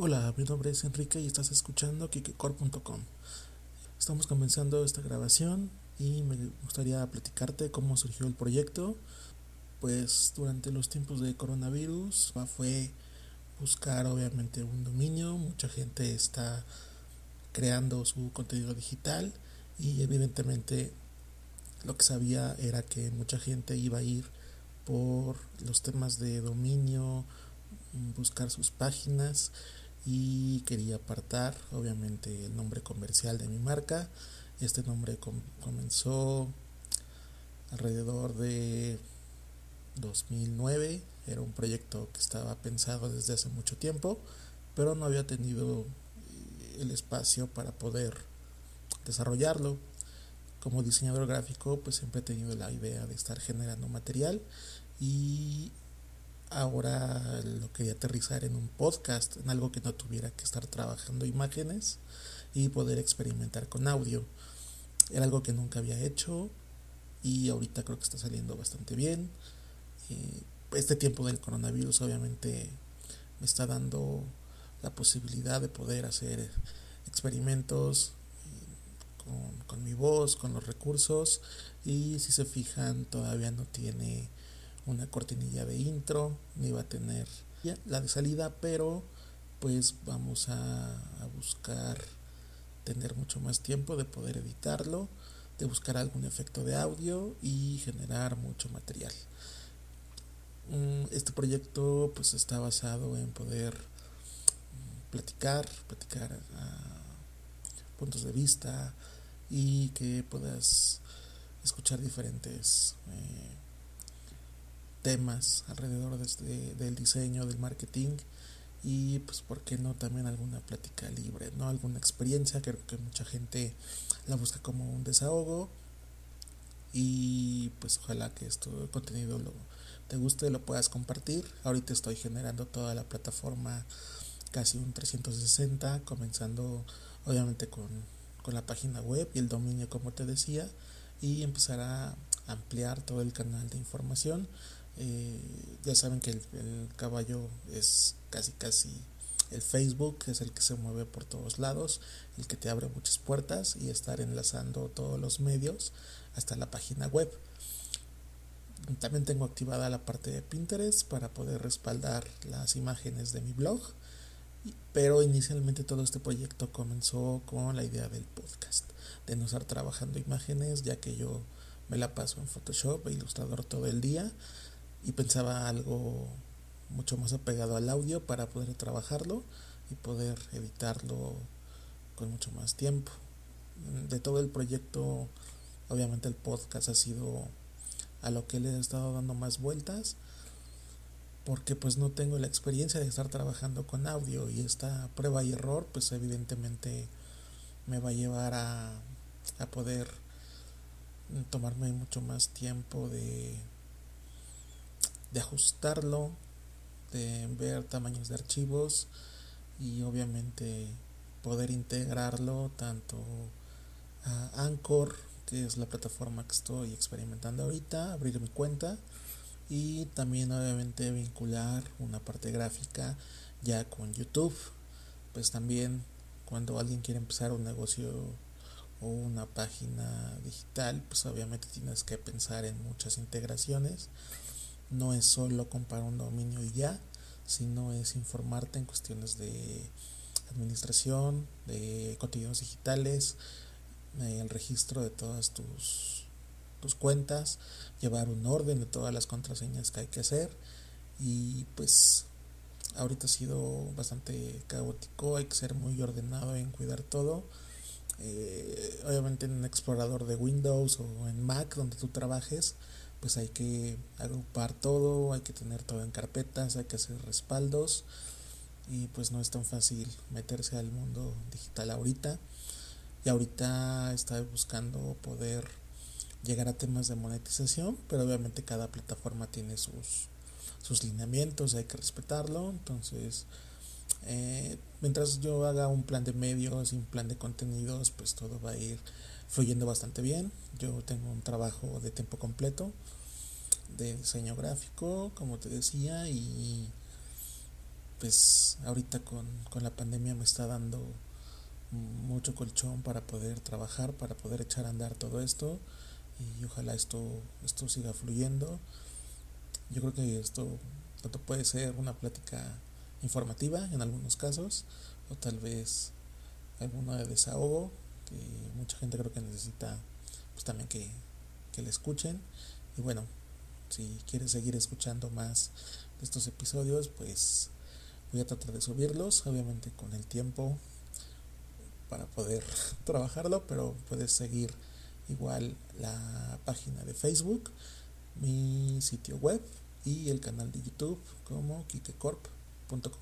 Hola, mi nombre es Enrique y estás escuchando kikicor.com. Estamos comenzando esta grabación y me gustaría platicarte cómo surgió el proyecto. Pues durante los tiempos de coronavirus fue buscar obviamente un dominio, mucha gente está creando su contenido digital y evidentemente lo que sabía era que mucha gente iba a ir por los temas de dominio, buscar sus páginas y quería apartar obviamente el nombre comercial de mi marca. Este nombre comenzó alrededor de 2009, era un proyecto que estaba pensado desde hace mucho tiempo, pero no había tenido eh, el espacio para poder desarrollarlo. Como diseñador gráfico, pues siempre he tenido la idea de estar generando material y ahora lo quería aterrizar en un podcast, en algo que no tuviera que estar trabajando imágenes y poder experimentar con audio. Era algo que nunca había hecho y ahorita creo que está saliendo bastante bien. este tiempo del coronavirus obviamente me está dando la posibilidad de poder hacer experimentos eh, con, con mi voz, con los recursos y si se fijan todavía no tiene una cortinilla de intro, ni va a tener la de salida, pero pues vamos a, buscar tener mucho más tiempo de poder editarlo, de buscar algún efecto de audio y generar mucho material. Mm, este proyecto pues está basado en poder mm, platicar, platicar puntos de vista y que puedas escuchar diferentes eh, temas alrededor de este, del diseño, del marketing y pues por qué no también alguna plática libre, ¿no? Alguna experiencia, creo que mucha gente la busca como un desahogo y pues ojalá que esto contenido lo, te guste, lo puedas compartir. Ahorita estoy generando toda la plataforma casi un 360, comenzando obviamente con, con la página web y el dominio como te decía y empezar a ampliar todo el canal de información eh, ya saben que el, caballo es casi casi el Facebook, es el que se mueve por todos lados, el que te abre muchas puertas y estar enlazando todos los medios hasta la página web. También tengo activada la parte de Pinterest para poder respaldar las imágenes de mi blog. Pero inicialmente todo este proyecto comenzó con la idea del podcast, de no estar trabajando imágenes, ya que yo me la paso en Photoshop e Ilustrador todo el día y pensaba algo mucho más apegado al audio para poder trabajarlo y poder editarlo con mucho más tiempo. De todo el proyecto, obviamente el podcast ha sido a lo que le he estado dando más vueltas porque pues no tengo la experiencia de estar trabajando con audio y esta prueba y error pues evidentemente me va a llevar a, a poder tomarme mucho más tiempo de de ajustarlo, de ver tamaños de archivos y obviamente poder integrarlo tanto a Anchor, que es la plataforma que estoy experimentando ahorita, abrir mi cuenta y también obviamente vincular una parte gráfica ya con YouTube. Pues también cuando alguien quiere empezar un negocio o una página digital, pues obviamente tienes que pensar en muchas integraciones no es solo comprar un dominio y ya, sino es informarte en cuestiones de administración, de contenidos digitales, el registro de todas tus, tus cuentas, llevar un orden de todas las contraseñas que hay que hacer y pues ahorita ha sido bastante caótico, hay que ser muy ordenado en cuidar todo. Eh, obviamente en un explorador de Windows o en Mac donde tú trabajes, pues hay que agrupar todo, hay que tener todo en carpetas, hay que hacer respaldos y pues no es tan fácil meterse al mundo digital ahorita. Y ahorita está buscando poder llegar a temas de monetización, pero obviamente cada plataforma tiene sus, sus lineamientos, hay que respetarlo. Entonces, eh, mientras yo haga un plan de medios y un plan de contenidos, pues todo va a ir fluyendo bastante bien. Yo tengo un trabajo de tiempo completo de diseño gráfico, como te decía, y pues ahorita con, con la pandemia me está dando mucho colchón para poder trabajar, para poder echar a andar todo esto y ojalá esto, esto siga fluyendo. Yo creo que esto tanto puede ser una plática informativa en algunos casos o tal vez alguna de desahogo que mucha gente creo que necesita pues también que, que le escuchen. Y bueno si quieres seguir escuchando más de estos episodios pues voy a tratar de subirlos obviamente con el tiempo para poder trabajarlo pero puedes seguir igual la página de Facebook mi sitio web y el canal de YouTube como untuk